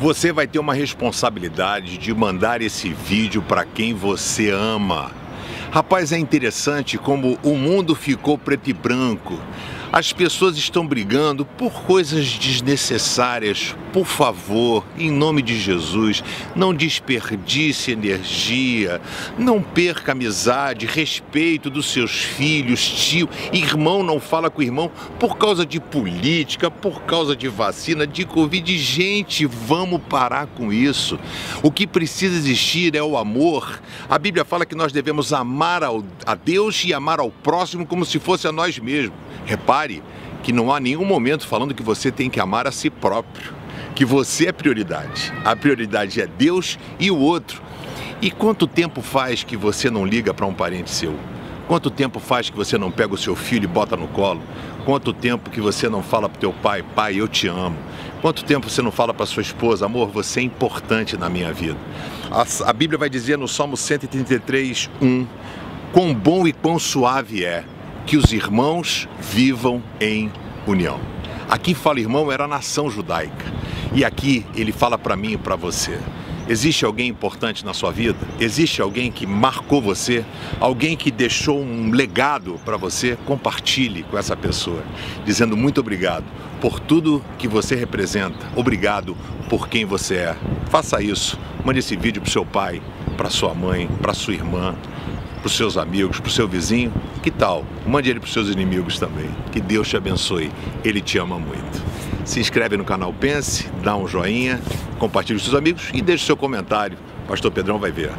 Você vai ter uma responsabilidade de mandar esse vídeo para quem você ama. Rapaz, é interessante como o mundo ficou preto e branco. As pessoas estão brigando por coisas desnecessárias. Por favor, em nome de Jesus, não desperdice energia, não perca amizade, respeito dos seus filhos, tio, irmão não fala com irmão por causa de política, por causa de vacina, de Covid. Gente, vamos parar com isso. O que precisa existir é o amor. A Bíblia fala que nós devemos amar a Deus e amar ao próximo como se fosse a nós mesmos. Repare que não há nenhum momento falando que você tem que amar a si próprio, que você é prioridade. A prioridade é Deus e o outro. E quanto tempo faz que você não liga para um parente seu? Quanto tempo faz que você não pega o seu filho e bota no colo? Quanto tempo que você não fala para teu pai, pai, eu te amo? Quanto tempo você não fala para sua esposa, amor, você é importante na minha vida? A, a Bíblia vai dizer no Salmo 133, 1, quão bom e quão suave é que os irmãos vivam em união. Aqui fala irmão era a nação judaica. E aqui ele fala para mim e para você. Existe alguém importante na sua vida? Existe alguém que marcou você? Alguém que deixou um legado para você? Compartilhe com essa pessoa, dizendo muito obrigado por tudo que você representa. Obrigado por quem você é. Faça isso. Mande esse vídeo para seu pai, para sua mãe, para sua irmã para os seus amigos, para o seu vizinho. Que tal? Mande ele para os seus inimigos também. Que Deus te abençoe. Ele te ama muito. Se inscreve no canal Pense, dá um joinha, compartilhe com seus amigos e deixe seu comentário. Pastor Pedrão vai ver.